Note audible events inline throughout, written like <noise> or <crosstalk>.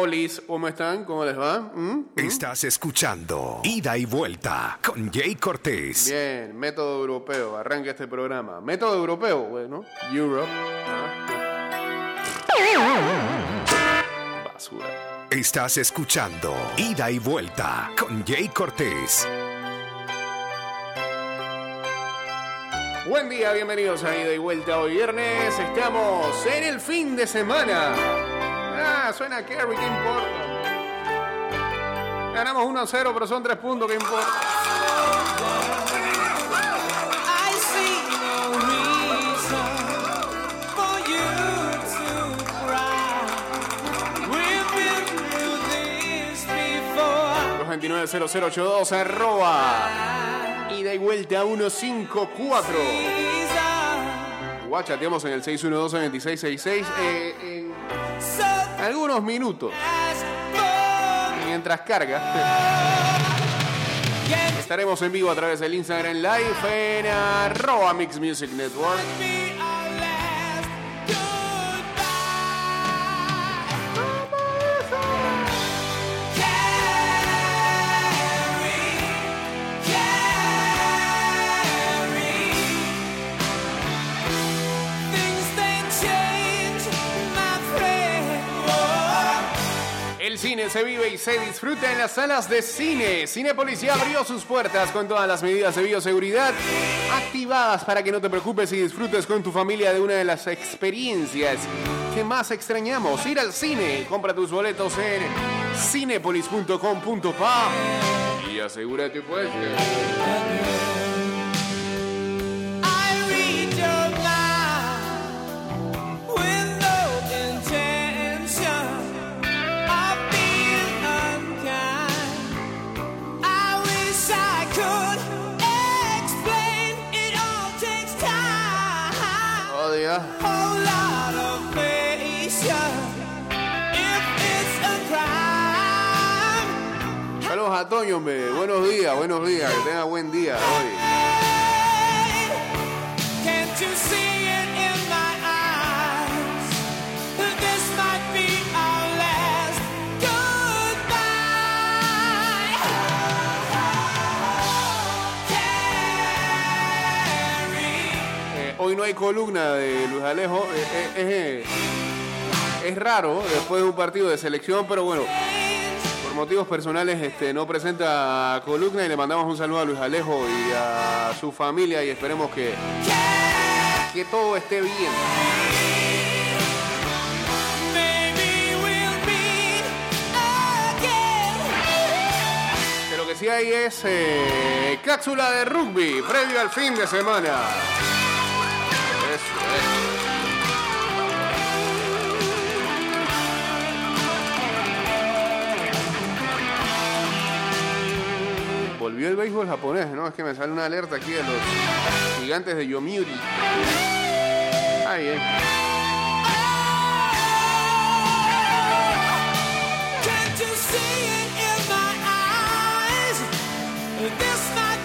Olis, ¿cómo están? ¿Cómo les va? ¿Mm? ¿Mm? Estás escuchando Ida y Vuelta con Jay Cortés. Bien, método europeo, arranca este programa. Método europeo, bueno, Europe. Ah. Basura. Estás escuchando Ida y Vuelta con Jay Cortés. Buen día, bienvenidos a Ida y Vuelta. Hoy viernes estamos en el fin de semana. Suena Kerry, ¿qué importa? Ganamos 1 a 0, pero son 3 puntos, ¿qué importa? 229-0082, arroba. Y vuelta 154. These are Guacha, chateamos en el 612-2666 eh, en algunos minutos. Mientras carga, <laughs> estaremos en vivo a través del Instagram Live en arroba Mix Music Network. Cine se vive y se disfruta en las salas de cine. Cinépolis ya abrió sus puertas con todas las medidas de bioseguridad activadas para que no te preocupes y disfrutes con tu familia de una de las experiencias que más extrañamos. Ir al cine. Compra tus boletos en cinepolis.com.pa y asegúrate pues. I a Toño, hombre. Buenos días, buenos días. Que tenga buen día hoy. Eh, hoy no hay columna de Luis Alejo. Eh, eh, es raro después de un partido de selección, pero bueno, motivos personales este, no presenta columna y le mandamos un saludo a Luis Alejo y a su familia y esperemos que, que todo esté bien. Lo que sí hay es eh, cápsula de rugby previo al fin de semana. Volvió el béisbol japonés, ¿no? Es que me sale una alerta aquí de los gigantes de Yomiuri. Ahí, eh.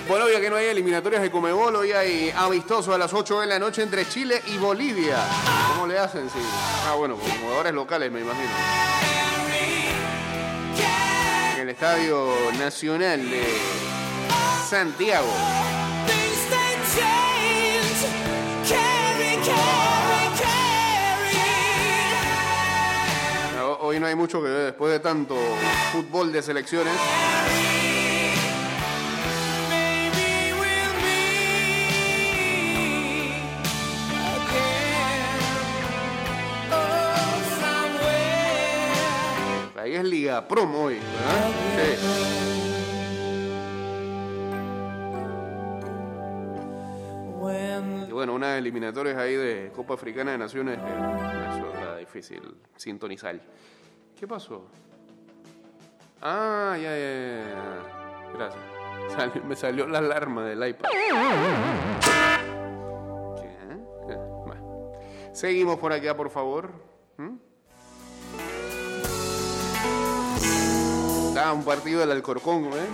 Bueno, ya que no hay eliminatorias de Comebol, hoy hay amistoso a las 8 de la noche entre Chile y Bolivia. ¿Cómo le hacen? Sí. Ah, bueno, con jugadores locales, me imagino. En el Estadio Nacional de Santiago. Hoy no hay mucho que ver después de tanto fútbol de selecciones. Oh. Ahí es Liga Promo hoy, ¿verdad? Sí. Bueno, unas eliminatorias ahí de Copa Africana de Naciones, que eso está difícil sintonizar. ¿Qué pasó? Ah, ya, ya, ya. Gracias. Me salió la alarma del iPad. Seguimos por acá, por favor. ¿Mm? Un partido del Alcorcón, ¿eh?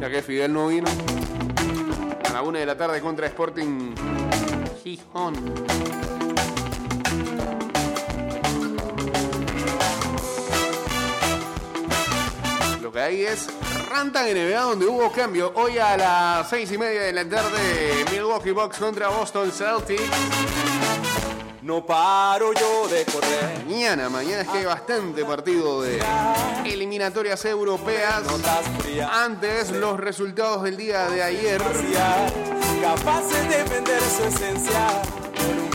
Ya que Fidel no vino a la una de la tarde contra Sporting Gijón. Lo que hay es Rantan NBA donde hubo cambio. Hoy a las seis y media de la tarde, Milwaukee Bucks contra Boston Celtics. No paro yo de correr. Mañana, mañana es que hay bastante partido de eliminatorias europeas. Antes, los resultados del día de ayer. Capaces de vender su esencia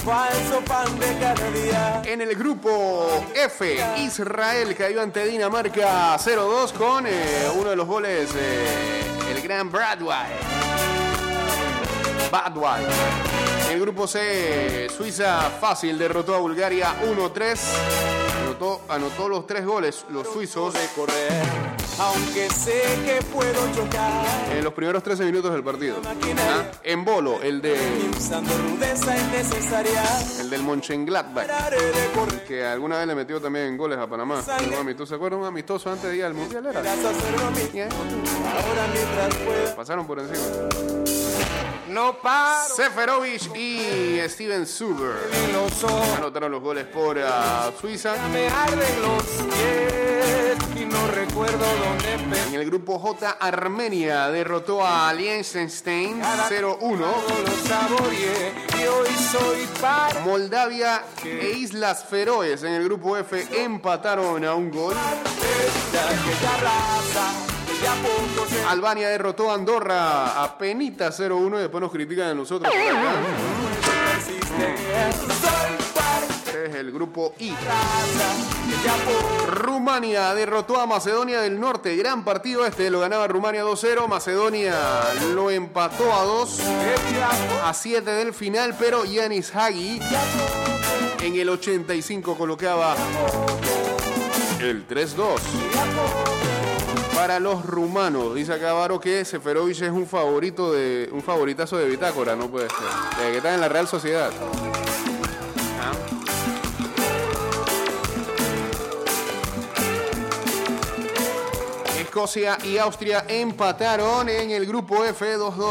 falso pan de cada día. En el grupo F, Israel cayó ante Dinamarca 0-2 con eh, uno de los goles, eh, el gran Bradway. Bradway. El grupo C, Suiza fácil derrotó a Bulgaria 1-3. Anotó, anotó los tres goles los suizos De correr, aunque sé que puedo chocar. en los primeros 13 minutos del partido. Ah, En bolo, el de el del correr. que alguna vez le metió también goles a Panamá. Amistoso, ¿Se acuerdan? Un amistoso antes de ir al Mundial era. Pueda. Pasaron por encima. No paro. Seferovic y Steven Suber anotaron los goles por ah, Suiza. Me arden los pies y no recuerdo dónde. En el grupo J, Armenia derrotó a Liechtenstein 0-1. Lo saboreé y hoy soy para Moldavia e Islas Feroes en el grupo F empataron a un gol. Albania derrotó a Andorra a penita 0-1 y después nos critican a nosotros el grupo I. Rumania derrotó a Macedonia del Norte. Gran partido este, lo ganaba Rumania 2-0. Macedonia lo empató a 2, se ya a 7 del final, pero Yanis Hagi en el 85 colocaba el 3-2. Para los rumanos, dice acá Varo que Seferovic es un favorito de un favoritazo de Bitácora, no puede ser. Desde que está en la Real Sociedad. Escocia y Austria empataron en el grupo F 2-2.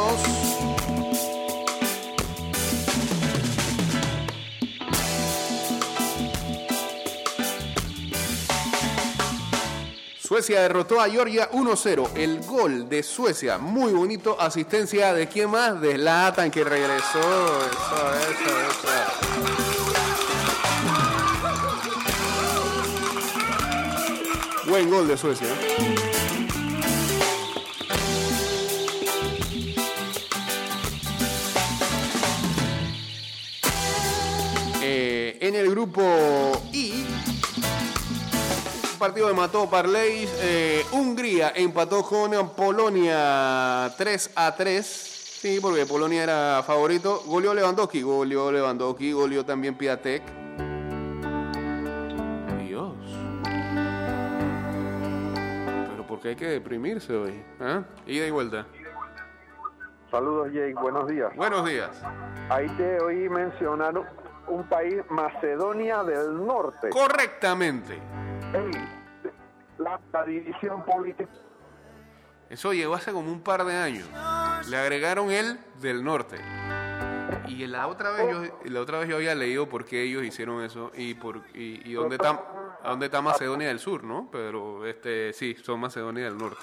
Suecia derrotó a Georgia 1-0. El gol de Suecia, muy bonito. Asistencia de quién más? De Zlatan que regresó. Eso, eso, eso. Buen gol de Suecia. En el grupo I, un partido de mató Parleis. eh, Hungría empató con Polonia 3 a 3. Sí, porque Polonia era favorito. Goleó Lewandowski, goleó Lewandowski, goleó también Piatek. Dios. Pero ¿por qué hay que deprimirse hoy? ¿Ah? Ida y vuelta. Saludos Jake, buenos días. Buenos días. Ahí te oí mencionar un país, Macedonia del Norte. Correctamente. Ey, la, la división política. Eso llegó hace como un par de años. Le agregaron el del norte. Y la otra vez yo, la otra vez yo había leído por qué ellos hicieron eso y por y, y dónde está a dónde está Macedonia del Sur, ¿no? Pero este sí, son Macedonia del Norte.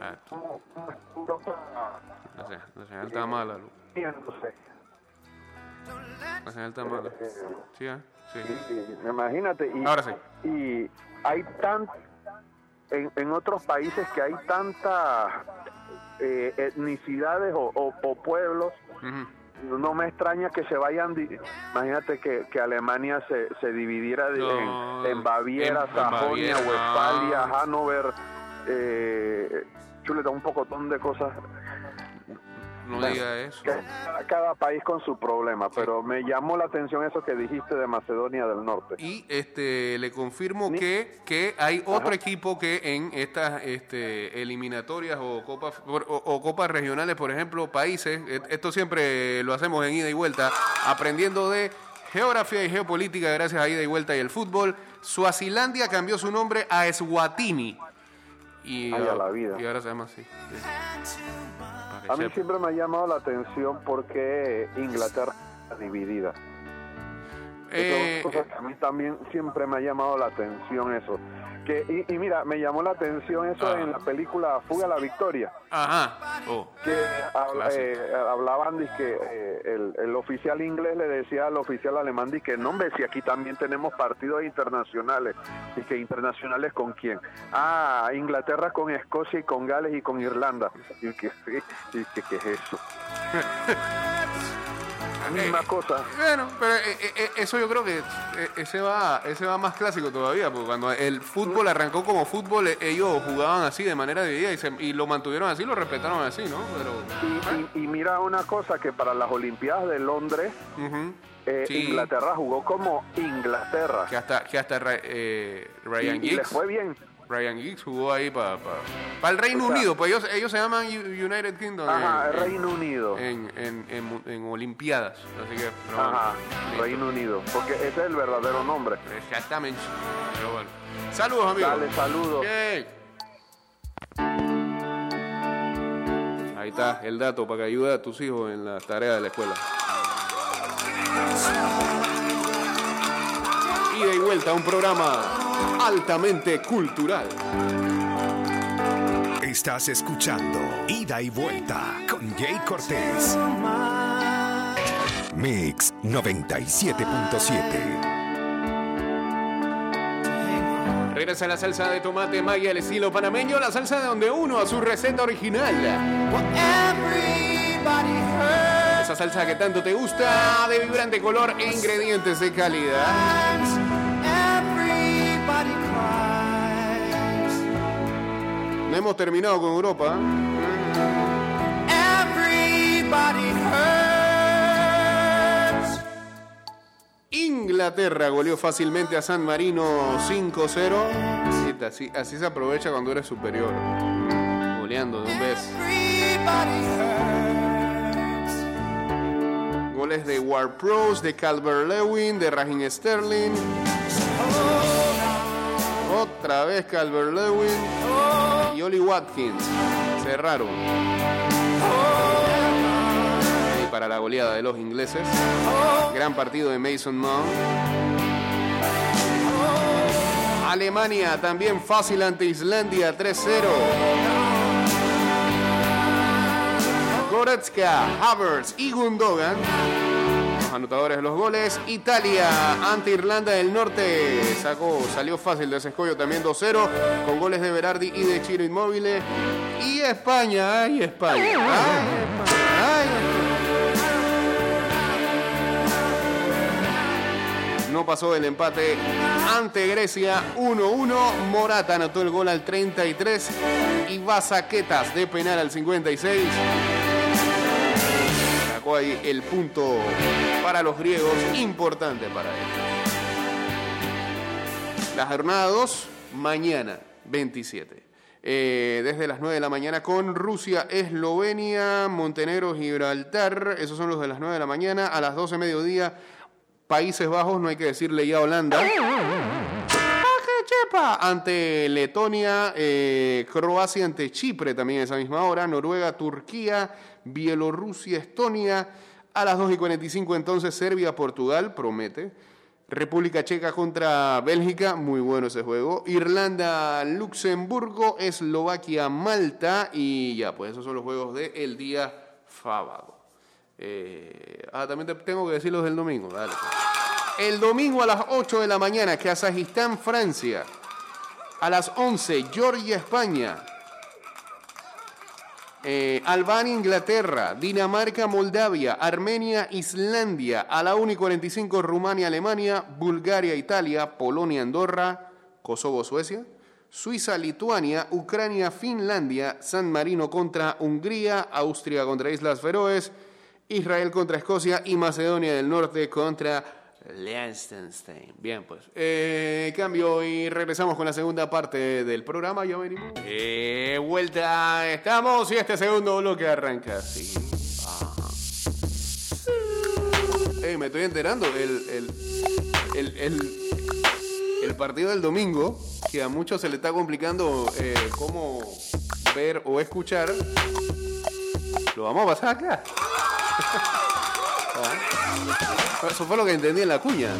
Ah, la señal, la señal está mala, Lu. La señal está mala. Sí, ah, sí. Imagínate. Y, Ahora sí. Y hay tan. En, en otros países que hay tantas eh, etnicidades o, o- o pueblos, no me extraña que se vayan. Imagínate que, que Alemania se, se dividiera No, en, en Baviera, en- Sajonia, Westfalia, no. Hanover. Eh, chuleta, un pocotón de cosas. No Bueno, diga eso. cada- cada país con su problema, pero me llamó la atención eso que dijiste de Macedonia del Norte. Y este le confirmo que, que hay otro Ajá. equipo que en estas este, eliminatorias o copas o, o copas regionales, por ejemplo, países, e- esto siempre lo hacemos en ida y vuelta, aprendiendo de geografía y geopolítica gracias a ida y vuelta y el fútbol. Suazilandia cambió su nombre a Eswatini. Y, Ay, a la vida. y ahora se llama así. sí. A mí siempre me ha llamado la atención porque Inglaterra está dividida. Eh, que a mí también siempre me ha llamado la atención eso. Que, y, y mira, me llamó la atención eso Ah. en la película Fuga a la Victoria, Ajá. Oh. que eh, hablaban de que eh, el, el oficial inglés le decía al oficial alemán de que no, hombre, si aquí también tenemos partidos internacionales. Y que internacionales con quién? Ah, Inglaterra con Escocia y con Gales y con Irlanda. Y que, <laughs> y que ¿qué es eso? <laughs> Misma cosa. Bueno, pero eh, eh, eh, eso yo creo que eh, ese va, ese va más clásico todavía, porque cuando el fútbol arrancó como fútbol, eh, ellos jugaban así de manera dividida y, se- y lo mantuvieron así, lo respetaron así, ¿no? Pero, Y, y- y mira una cosa, que para las Olimpiadas de Londres, ujú. eh, Sí. Inglaterra jugó como Inglaterra. que hasta, que hasta eh, Y, Ryan y le Giggs, fue bien. Ryan Giggs jugó ahí para el Reino O sea- Unido, pues ellos, ellos se llaman United Kingdom Ajá, en, Reino Unido. en, en, en Olimpiadas, así que... pero Ajá. Reino Unido. Porque ese es el verdadero nombre. Exactamente, pero bueno. Saludos, amigos. Dale, saludos. Ahí está el dato para que ayude a tus hijos en las tareas de la escuela. Ida y vuelta, un programa altamente cultural. Estás escuchando Ida y Vuelta con Jay Cortés. Mix 97.7. Regresa la salsa de tomate magia al estilo panameño, la salsa de donde uno a su receta original. Esa salsa que tanto te gusta, de vibrante color e ingredientes de calidad. No hemos terminado con Europa. Hurts. Inglaterra goleó fácilmente a San Marino 5-0. Sí, Así, así se aprovecha cuando eres superior. Goleando de un hurts. Goles de Ward Pros, de Calvert Lewin, de Raheem Sterling. Otra vez Calvert Lewin y Oli Watkins. Cerraron. Y para la goleada de los ingleses. Gran partido de Mason Mount. Alemania también fácil ante Islandia 3-0. Goretzka, Havertz y Gundogan. Anotadores de los goles. Italia ante Irlanda del Norte. Sacó, salió fácil de ese escollo también 2-0. Con goles de Berardi y de Chiro Inmóvil. Y España, ay España. Ay, España, No pasó el empate ante Grecia 1-1. Morata anotó el gol al 33 y Basaquetas de penal al 56. Sacó ahí el punto para los griegos, importante para ellos. La jornada 2, mañana, 27. Eh, desde las 9 de la mañana con Rusia, Eslovenia, Montenegro, Gibraltar. Esos son los de las 9 de la mañana. A las 12 de mediodía, Países Bajos, no hay que decirle ya Holanda. Ante Letonia, eh, Croacia ante Chipre también a esa misma hora, Noruega, Turquía, Bielorrusia, Estonia. A las 2 y 45 entonces Serbia, Portugal, promete. República Checa contra Bélgica, muy bueno ese juego. Irlanda, Luxemburgo, Eslovaquia, Malta y ya, pues esos son los juegos del día sábado. Eh, ah, también te tengo que decir los del domingo, dale. pues. El domingo a las 8 de la mañana, Kazajistán, Francia. A las 11, Georgia, España. Eh, Albania, Inglaterra, Dinamarca, Moldavia, Armenia, Islandia, a la 1 y 45 Rumania, Alemania, Bulgaria, Italia, Polonia, Andorra, Kosovo, Suecia, Suiza, Lituania, Ucrania, Finlandia, San Marino contra Hungría, Austria contra Islas Feroes, Israel contra Escocia y Macedonia del Norte contra Liechtenstein. Bien, pues. Eh, cambio y regresamos con la segunda parte del programa. Ya venimos. Eh, vuelta estamos y este segundo bloque arranca así. Ajá. Ey, me estoy enterando. El, el, el, el, el partido del domingo, que a muchos se le está complicando eh, cómo ver o escuchar, lo vamos a pasar acá. <laughs> Ah. Eso fue lo que entendí en la cuña.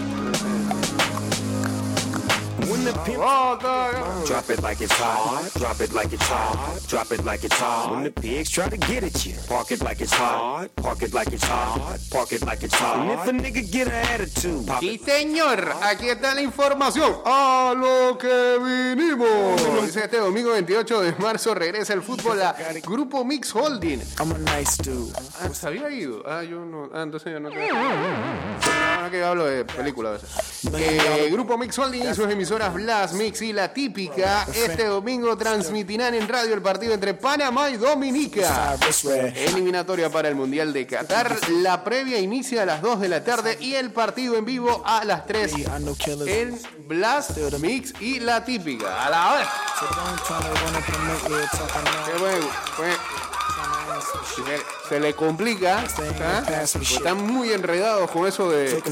The pimp Oh, drop it like it's hot, drop it like it's hot, drop it like it's hot. When the pigs try to get at you, park it like it's hot, park it like it's hot, park it like it's hot. And if a nigga get an attitude, pop Sí, it. señor, aquí está la información. A lo que vinimos. Dice este domingo 28 de marzo regresa el fútbol a Grupo Mix Holding. I'm a nice dude. Ah, ¿se había ido? Ah, yo no. Ah, entonces yo no te. Ah, que hablo de película a veces. Eh, Grupo Mix Holding y sus emisoras Blast Mix y La Típica este domingo transmitirán en radio el partido entre Panamá y Dominica. Eliminatoria para el Mundial de Qatar. La previa inicia a las 2 de la tarde y el partido en vivo a las 3 I know killers. en Blast Mix y La Típica. A la vez. Se, se le complica. ¿ah? Pues están muy enredados con eso de,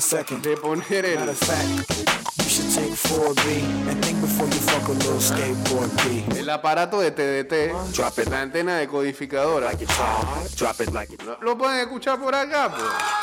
poner el. Matter of fact, you should take 4B and think before you fuck a little skateboard B. El aparato de TDT, la antena decodificadora. lo pueden escuchar por acá, pues.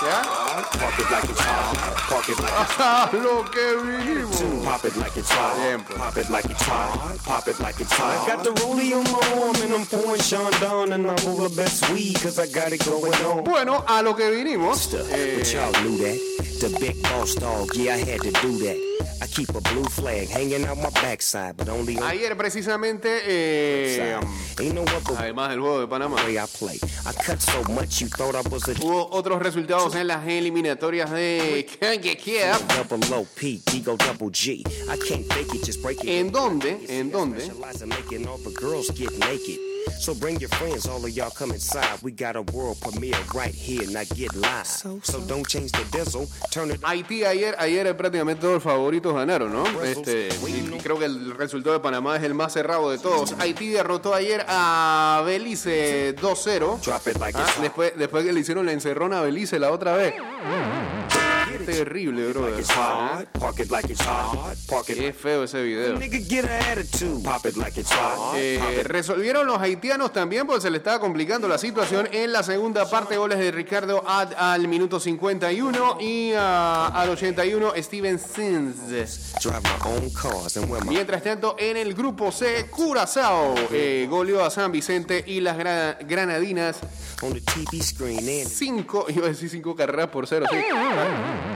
Hot, park it like it's hot, park it like it's A lo que vinimos. Pop it like it's hot. Pop it like it's hot. Pop it like it's hot. I got the rollie on my arm and I'm pouring Sean down and I roll the best weed cause I got it going on. Bueno, a lo que vinimos. eh, But y'all knew that. The big boss dog, yeah, I had to do that. I keep a blue flag hanging out my backside, but only on ayer precisamente, eh, además del juego de Panamá, way I play. I cut so much you thought I was a hubo otros resultados en las eliminatorias de it. ¿En dónde? ¿En dónde? So bring your friends, all of y'all come inside. We got a world premiere right here, now get live. So, don't change the diesel, turn it Haití ayer, ayer prácticamente todos los favoritos ganaron, ¿no? Este, y creo que el resultado de Panamá es el más cerrado de todos. Haití derrotó ayer a Belice 2-0. Drop it like Ah, después, después que le hicieron la encerrona a Belice la otra vez. Terrible, park it Qué feo ese video. Eh, resolvieron los haitianos también porque se le estaba complicando la situación en la segunda parte. Goles de Ricardo Ad al minuto 51 y al 81 Steven my Mientras tanto, en el grupo C, Curazao eh, goleó a San Vicente y las gra- granadinas on the TV screen and 5, iba a decir 5 carreras por 0, sí.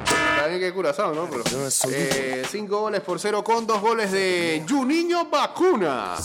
Está bien que Curazao, ¿no? Pero 5 goles por 0 con 2 goles de Juninho Vacuna.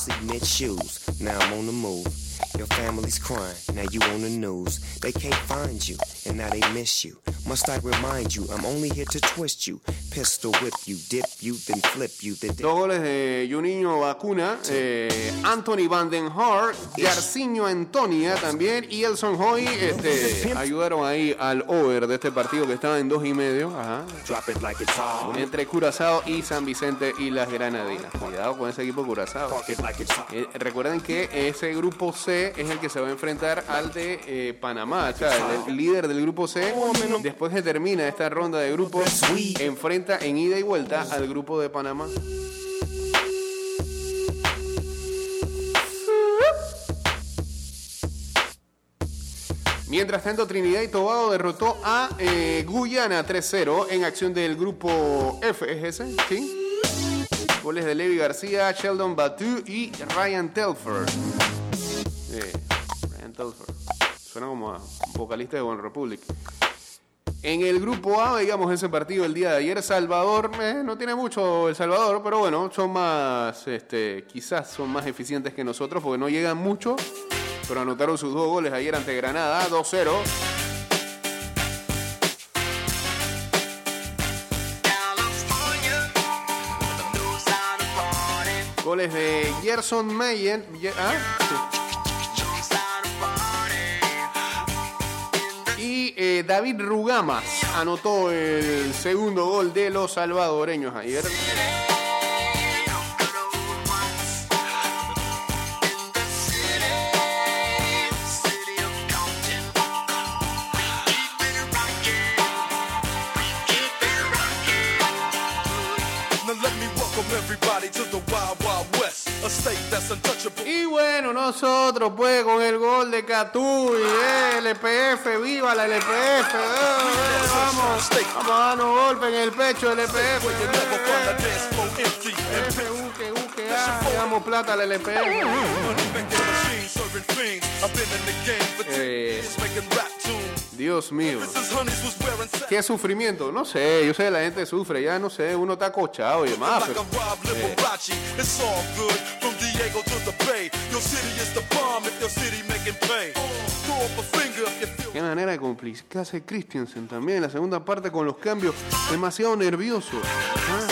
Your family's crying. Now you on the news. They can't find you, and now they miss you. Must I remind you? I'm only here to twist you, pistol whip you, dip you, then flip you, then dip. Dos goles de Juninho Vacuna, eh, Anthony Van Den Haar, Garciño Antonia también y Elson Hoy este, ayudaron ahí al over de este partido que estaba en dos y medio. Ajá. Drop it like it's hot. entre Curazao y San Vicente y las Granadinas. Cuidado con ese equipo Curazao. Eh, recuerden que ese grupo Es el que se va a enfrentar al de eh, Panamá. O sea, el, líder del grupo C, después que termina esta ronda de grupos, enfrenta en ida y vuelta al grupo de Panamá. Mientras tanto, Trinidad y Tobago derrotó a eh, Guyana 3-0 en acción del grupo F, ¿es. Goles de Levi García, Sheldon Batu y Ryan Telford. Telford. Suena como a vocalista de One Republic. En el grupo A, digamos, ese partido el día de ayer, Salvador, eh, no tiene mucho El Salvador, pero bueno, son más, este, quizás son más eficientes que nosotros porque no llegan mucho, pero anotaron sus dos goles ayer ante Granada, 2-0. Goles de Gerson Mayen. Ye- ¿ah? Eh, David Rugamas anotó el segundo gol de los salvadoreños ayer. Bueno, nosotros pues con el gol de Catuy, eh, LPF, viva la LPF, eh, eh, vamos, vamos a darnos golpe en el pecho LPF. Eh, a dance floor empty. And F, U, que, U, que, A, le damos plata al LPF. Making machines, serving fiends. I've been in the game for 10 Eh. Dios mío. ¿Qué sufrimiento? No sé, yo sé la gente sufre, ya no sé, uno está acochado y demás, pero Diego to the Bay. Qué manera de complicarse Christensen también en la segunda parte con los cambios, demasiado nervioso. Ah.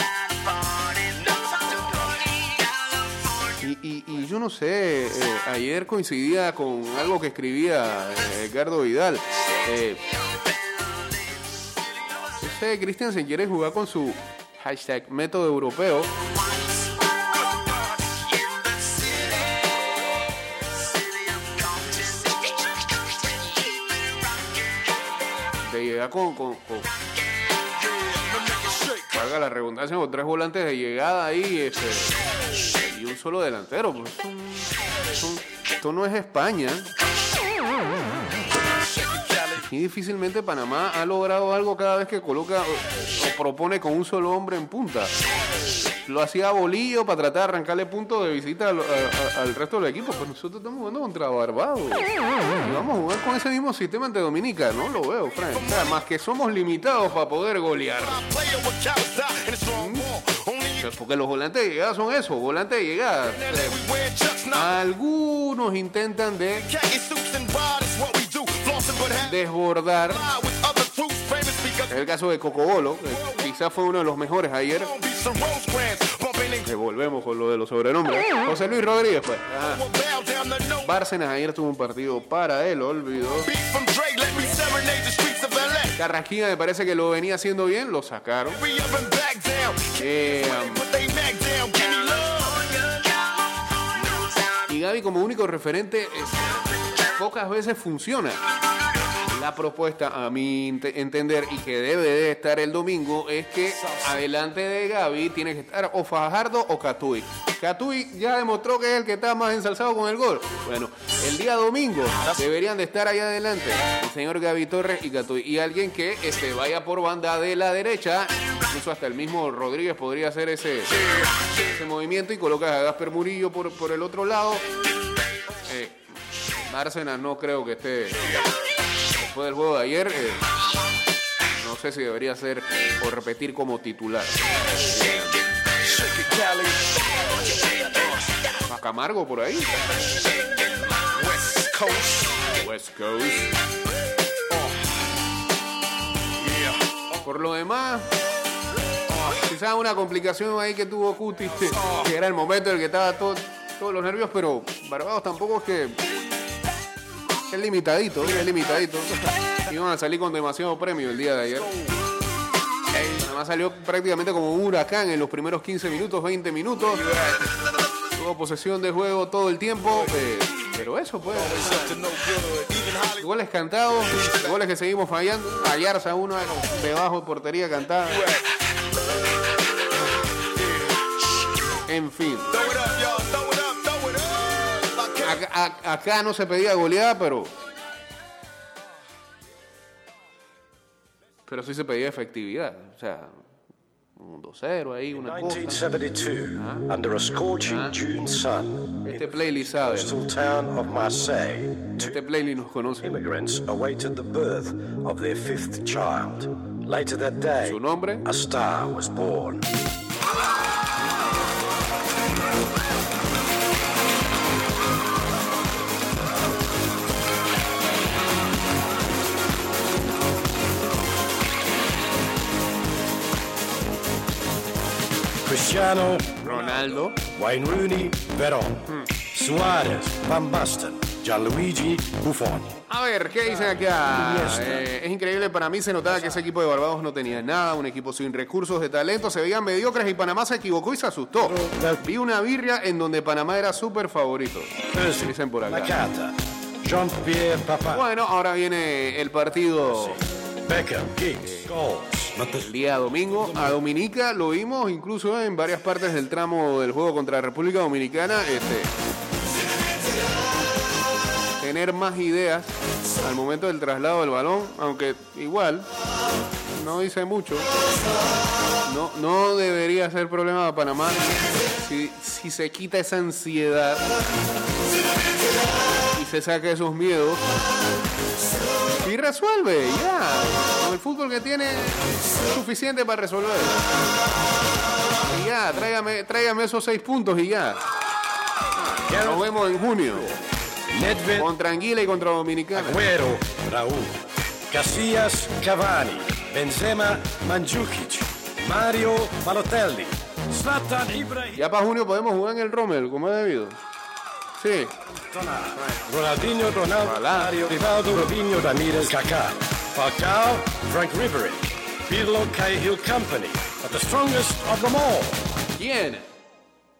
Y, y- yo no sé, eh, ayer coincidía con algo que escribía eh, Edgardo Vidal. Eh, yo sé, quiere jugar con su hashtag método europeo. Con, con, con- valga la redundancia, con tres volantes de llegada ahí este, y un solo delantero. pues, esto, no es España. Y difícilmente Panamá ha logrado algo cada vez que coloca o propone con un solo hombre en punta. Lo hacía Bolillo para tratar de arrancarle puntos de visita al, a- a- al resto del equipo. Pues nosotros estamos jugando contra Barbados. Y vamos a jugar con ese mismo sistema ante Dominica. No lo veo, Frank. O sea, más que somos limitados para poder golear. Porque los volantes de llegada son eso, volantes de llegada. Algunos intentan de desbordar. Es el caso de Cocobolo, que quizás fue uno de los mejores ayer. Que volvemos con lo de los sobrenombres. José Luis Rodríguez, pues. Ah. the no Bárcenas ayer tuvo un partido para of LA. Carrasquilla me parece que lo venía haciendo bien, lo sacaron. Eh, um, y Gaby como único referente es- pocas veces funciona. La propuesta, a mi ente- entender, y que debe de estar el domingo, es que adelante de Gaby tiene que estar o Fajardo o Catuy. Catuy ya demostró que es el que está más ensalzado con el gol. Bueno, el día domingo deberían de estar ahí adelante el señor Gaby Torres y Catuy. Y alguien que este, vaya por banda de la derecha, incluso hasta el mismo Rodríguez podría hacer ese, ese movimiento y colocas a Gasper Murillo por, por el otro lado. Eh, no creo que esté después del juego de ayer. eh, no sé si debería ser o repetir como titular. A Camargo por ahí. West Coast. West Coast. Yeah. Por lo demás, quizás una complicación ahí que tuvo Cuti, <laughs> que era el momento en el que estaba todo- todos los nervios, pero Barbados tampoco es que. Es limitadito, es limitadito. Iban a salir con demasiado premio el día de ayer. Además salió prácticamente como un huracán en los primeros 15 minutos, 20 minutos. Tuvo posesión de juego todo el tiempo. eh, pero eso, pues. Goles cantados, goles que seguimos fallando. Ayarza uno debajo de portería cantada. En fin, a- acá no se pedía goleada, pero. Pero sí se pedía efectividad. O sea, un 2-0 ahí, una cosa. 1972, under a scorching June sun, Este playlist sabe, town of Marseille, Este playlist nos conoce. immigrants awaited the birth of their fifth child. Later that day, Su nombre, a star was born. Cristiano, Ronaldo. Wayne Rooney, Veron, Suarez, Van Basten, Gianluigi Buffon. A ver, ¿qué dicen acá? Eh, es increíble, para mí se notaba que ese equipo de Barbados no tenía nada, un equipo sin recursos de talento, se veían mediocres y Panamá se equivocó y se asustó. Vi una birria en donde Panamá era súper favorito. Dicen por acá. Jean-Pierre Papin, Bueno, ahora viene el partido Beckham, Giggs, but the El día domingo a Dominica lo vimos incluso en varias partes del tramo del juego contra República Dominicana. Este, tener más ideas al momento del traslado del balón, aunque igual no dice mucho. No, no debería ser problema para Panamá si, si se quita esa ansiedad y se saca esos miedos y resuelve, ya. Con el fútbol que tiene suficiente para resolver. Y ya, tráigame, tráigame esos seis puntos y ya. Nos vemos en junio. Nedved, Contra Anguila y contra Dominicana. Agüero, Raúl, Casillas, Cavani, Benzema, Mandzukic, Mario Balotelli, Zlatan Ibrahimovic, Ya para junio podemos jugar en el Rommel, como es debido. Sí. Ronaldinho, Ronaldo, Ojalá. Mario Rivaldo, Robinho, Ramírez, Kaká, Falcao, Frank Ribery, Pirlo, Cahill Company, but the strongest of them all. ¿Quién?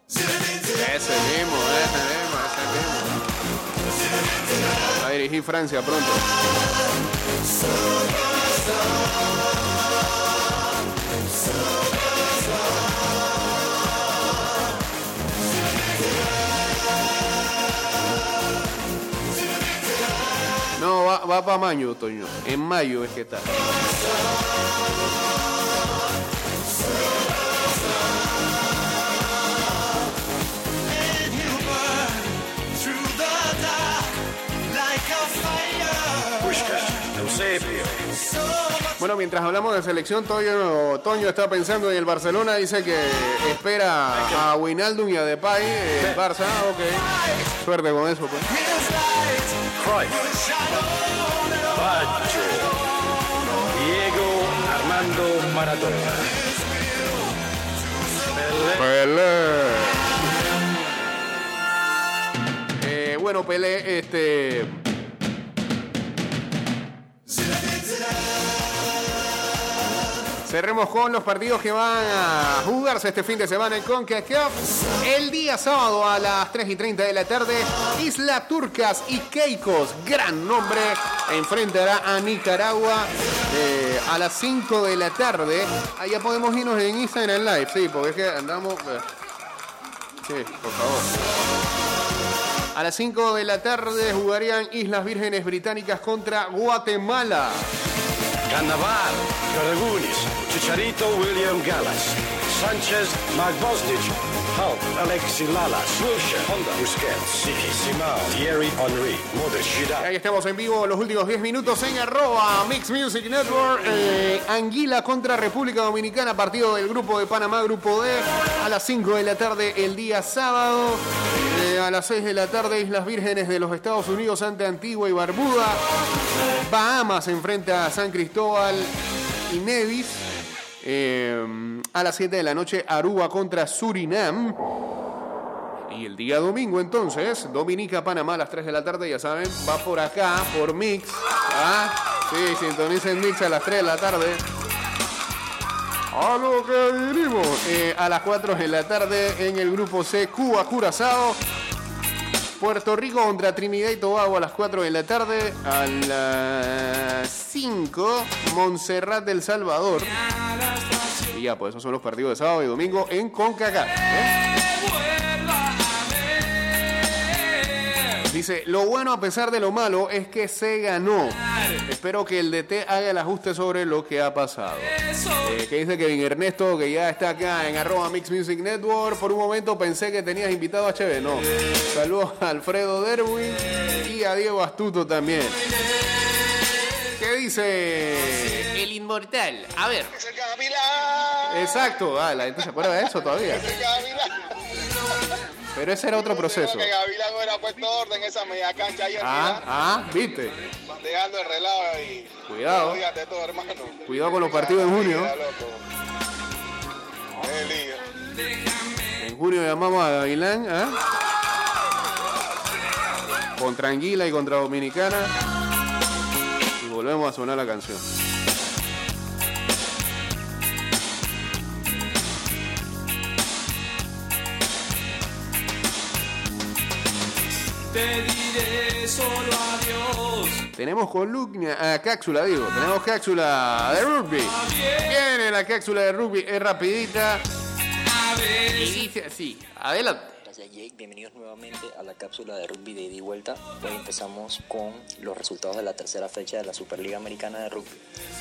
Ese mismo, ese mismo, ese mismo. Va a dirigir Francia pronto. Va, para mayo, Toño. En mayo es que está. Bueno, mientras hablamos de selección, Toño, Toño está pensando en el Barcelona. Dice que espera a Wijnaldum y a Depay. eh, Barça, ok. Suerte con eso, pues. Cruyff, Baggio, Diego Armando Maradona, Pelé, Eh, bueno, Pelé, este. Cerremos con los partidos que van a jugarse este fin de semana en CONCACAF. El día sábado a las 3 y 30 de la tarde, Isla Turcas y Keikos, gran nombre, enfrentará a Nicaragua eh, a las 5 de la tarde. Allá podemos irnos en Instagram Live, sí, porque es que andamos... eh, Sí, por favor. A las 5 de la tarde jugarían Islas Vírgenes Británicas contra Guatemala. Cannavaro, Karagunis, Chicharito, William Gallas, Sanchez, Mark Bosnich, Hulk, Alexi Lalas, Wilshire, Honda, Busquets, Siki, Simao, Thierry Henry, Modric, Zidane. Ahí estamos en vivo los últimos 10 minutos en arroba Mix Music Network. Eh, Anguila contra República Dominicana, partido del grupo de Panamá, grupo D. A las 5 de la tarde el día sábado. A las 6 de la tarde Islas Vírgenes de los Estados Unidos ante Antigua y Barbuda. Bahamas enfrenta a San Cristóbal y Nevis. Eh, a las 7 de la noche Aruba contra Surinam. Y el día domingo entonces, Dominica, Panamá a las 3 de la tarde, ya saben, va por acá, por Mix. ¿Ah? Sí, sintonicen Mix a las 3 de la tarde. A lo que vinimos. Eh, a las 4 de la tarde en el grupo C, Cuba, Curazao. Puerto Rico contra Trinidad y Tobago a las 4 de la tarde. A las 5, Montserrat del Salvador. Y ya, pues esos son los partidos de sábado y domingo en CONCACAF. ¿eh? Dice, lo bueno a pesar de lo malo es que se ganó. Espero que el DT haga el ajuste sobre lo que ha pasado. Eh, que dice Kevin Ernesto, que ya está acá en arroba Mix Music Network. Por un momento pensé que tenías invitado a HB. No. Saludos a Alfredo Derwin y a Diego Astuto también. ¿Qué dice el inmortal? A ver. Exacto. Ah, la gente se acuerda de eso todavía. Pero ese era otro proceso. Que Gavilán hubiera puesto orden en esa media cancha ayer, Ah, ah, viste. dejando el relajo y. Cuidado. Todo, hermano. Cuidado con los partidos en junio. En junio llamamos a Gavilán, ¿ah? Contra Anguila y contra Dominicana. Y volvemos a sonar la canción. Te diré solo adiós. Tenemos columna, ah, cápsula, digo, tenemos cápsula de rugby. Viene la cápsula de rugby, es rapidita. Y dice así, adelante. Gracias Jake, bienvenidos nuevamente a la cápsula de rugby de ida y vuelta. Hoy empezamos con los resultados de la tercera fecha de la Superliga Americana de Rugby.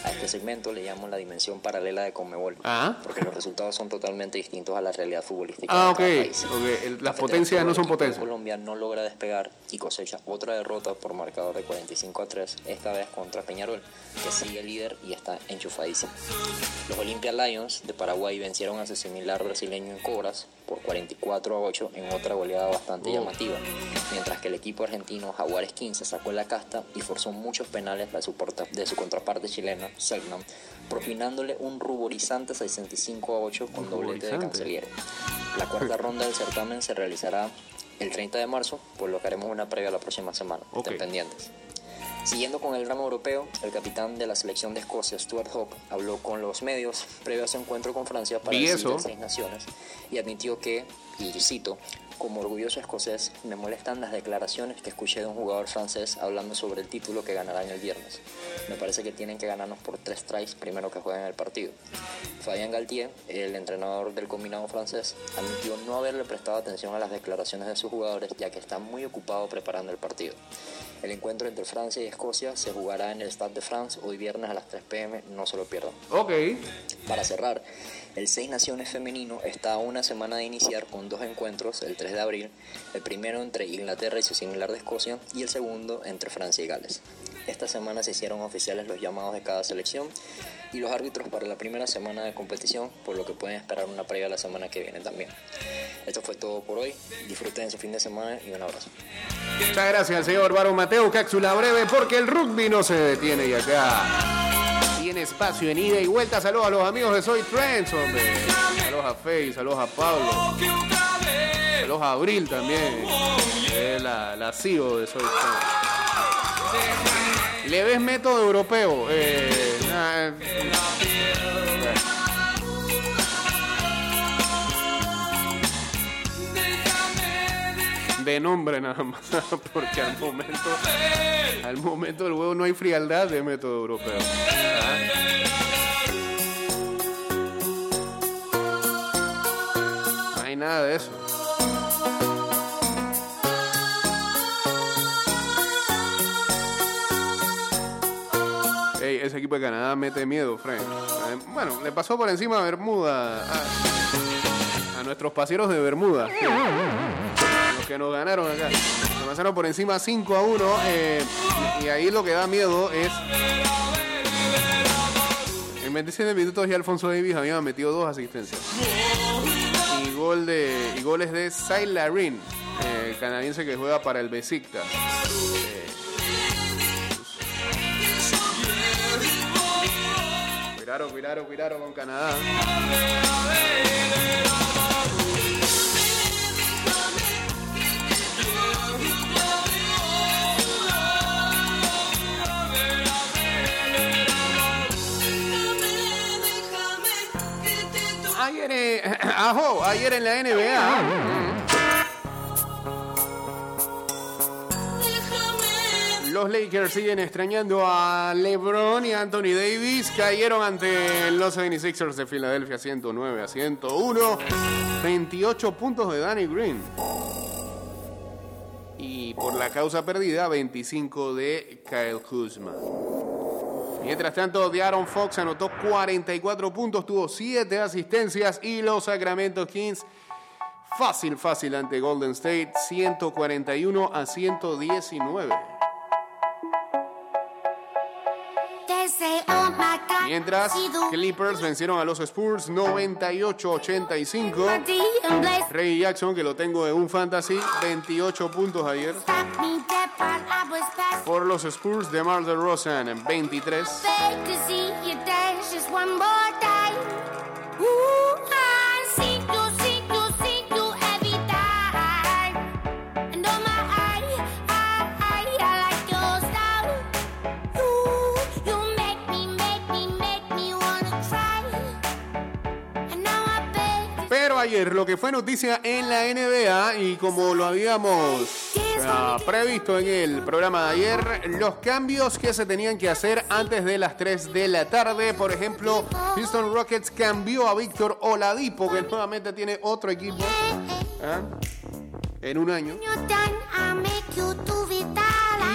A este segmento le llamamos la dimensión paralela de Conmebol, Ah. porque los resultados son totalmente distintos a la realidad futbolística Ah, de ok. cada país. ok, el- Las potencias no son potencias. Colombia no logra despegar y cosecha otra derrota por marcador de 45 a 3, esta vez contra Peñarol, que sigue líder y está enchufadísimo. Los Olympia Lions de Paraguay vencieron a su similar brasileño en Cobras por 44 a 8 en otra goleada bastante llamativa, mientras que el equipo argentino Jaguares 15 sacó la casta y forzó muchos penales de su, porta- de su contraparte chilena, Selknam, propinándole un ruborizante 65 a 8 con doblete de. Canceliere. La cuarta ronda del certamen se realizará el 30 de marzo, por lo que haremos una previa la próxima semana. Ok. Estén pendientes. Siguiendo con el drama europeo, el capitán de la selección de Escocia, Stuart Hope, habló con los medios previo a su encuentro con Francia para Seis Naciones y admitió que, y cito, como orgulloso escocés, me molestan las declaraciones que escuché de un jugador francés hablando sobre el título que ganarán el viernes. Me parece que tienen que ganarnos por tres tries primero que jueguen el partido. Fabien Galtier, el entrenador del combinado francés, admitió no haberle prestado atención a las declaraciones de sus jugadores ya que está muy ocupado preparando el partido. El encuentro entre Francia y Escocia se jugará en el Stade de France hoy viernes a las 3 pm, no se lo pierdan. Ok. Para cerrar, el Seis Naciones femenino está a una semana de iniciar con dos encuentros el 3 de abril, el primero entre Inglaterra y su similar de Escocia y el segundo entre Francia y Gales. Esta semana se hicieron oficiales los llamados de cada selección y los árbitros para la primera semana de competición, por lo que pueden esperar una previa la semana que viene también. Esto fue todo por hoy, disfruten su fin de semana y un abrazo. Muchas gracias señor Baro Mateo. Cápsula breve porque el rugby no se detiene y acá tiene espacio en ida y vuelta. Saludos a los amigos de Soy Trends, hombre. Saludos a Faye, saludos a Pablo. A Abril también. la, la de Soy Trends. ¿Le ves método europeo? Eh, eh, de nombre nada más, <laughs> porque al momento, al momento del juego no hay frialdad de método europeo. ¿Ah? No hay nada de eso. Ese equipo de Canadá mete miedo, Frank. Eh, Bueno, le pasó por encima a Bermuda, a, nuestros paseros de Bermuda los que nos ganaron acá. Nos pasaron por encima 5 a 1. eh, y ahí lo que da miedo es. En 27 minutos ya Alfonso Davis había metido dos asistencias. Y, gol de, y goles de Sai Larin, eh, canadiense que juega para el Besiktas. Cuidado, cuidado, cuidado con Canadá. Ayer, <clears throat> eh, ajo, ayer en la NBA. Los Lakers siguen extrañando a LeBron y Anthony Davis. Cayeron ante los 76ers de Filadelfia 109 a 101. 28 puntos de Danny Green. Y por la causa perdida, 25 de Kyle Kuzma. Mientras tanto, De'Aaron Fox anotó 44 puntos, tuvo 7 asistencias y los Sacramento Kings fácil, fácil ante Golden State, 141 a 119. Mientras, Clippers vencieron a los Spurs 98-85. Ray Jackson, que lo tengo en un fantasy, 28 puntos ayer. Por los Spurs de Mar de Rosan en 23. Ayer lo que fue noticia en la NBA y como lo habíamos previsto en el programa de ayer, los cambios que se tenían que hacer antes de las 3 de la tarde. Por ejemplo, Houston Rockets cambió a Víctor Oladipo, que nuevamente tiene otro equipo ¿ah? en un año.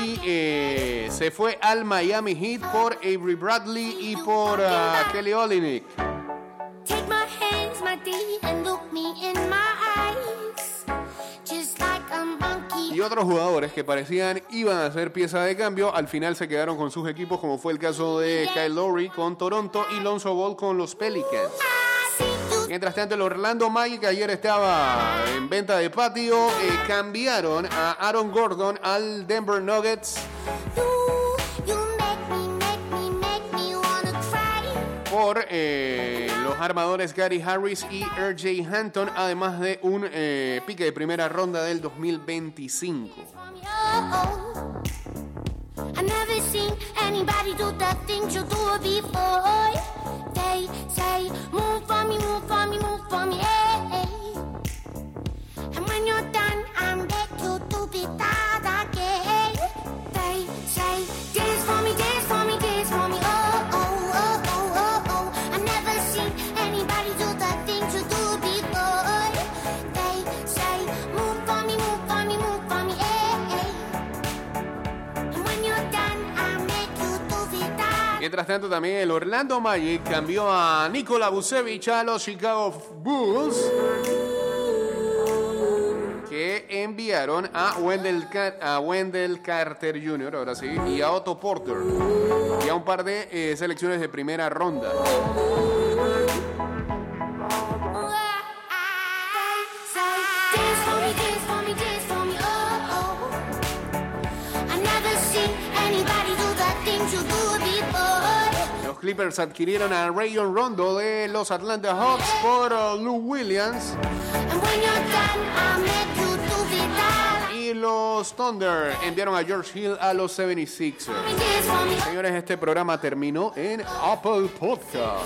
Y eh, se fue al Miami Heat por Avery Bradley y por ah, Kelly Olynyk. Y otros jugadores que parecían iban a ser pieza de cambio, al final se quedaron con sus equipos, como fue el caso de Kyle Lowry con Toronto y Lonzo Ball con los Pelicans. Mientras tanto, el Orlando Magic ayer estaba en venta de patio. eh, cambiaron a Aaron Gordon al Denver Nuggets por eh, armadores Gary Harris y RJ Hampton, además de un eh, pique de primera ronda del 2025. Tanto, también el Orlando Magic cambió a Nikola Vucevic a los Chicago Bulls. Que enviaron a Wendell, Ca- a Wendell Carter Jr., ahora sí, y a Otto Porter. Y a un par de eh, selecciones de primera ronda. Clippers adquirieron a Rayon Rondo de los Atlanta Hawks por uh, Lou Williams. Y los Thunder enviaron a George Hill a los 76ers. Dance for me, Señores, este programa terminó en Apple Podcast.